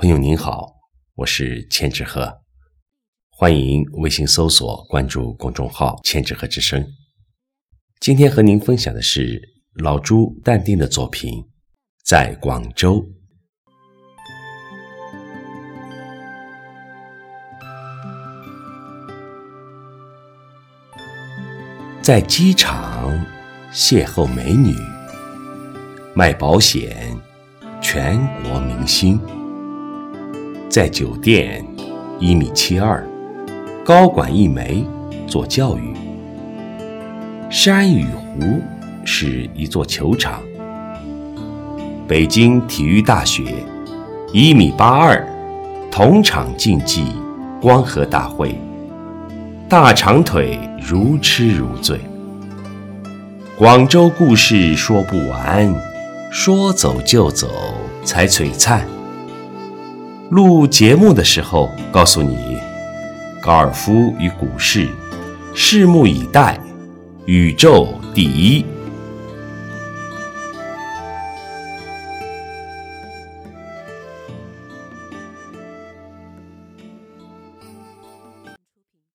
朋友您好，我是千纸鹤，欢迎微信搜索关注公众号“千纸鹤之声”。今天和您分享的是老朱淡定的作品《在广州》。在机场邂逅美女，卖保险，全国明星。在酒店，一米七二，高管一枚，做教育。山与湖是一座球场。北京体育大学，一米八二，同场竞技，光合大会。大长腿如痴如醉，广州故事说不完，说走就走才璀璨。录节目的时候告诉你，高尔夫与股市，拭目以待，宇宙第一。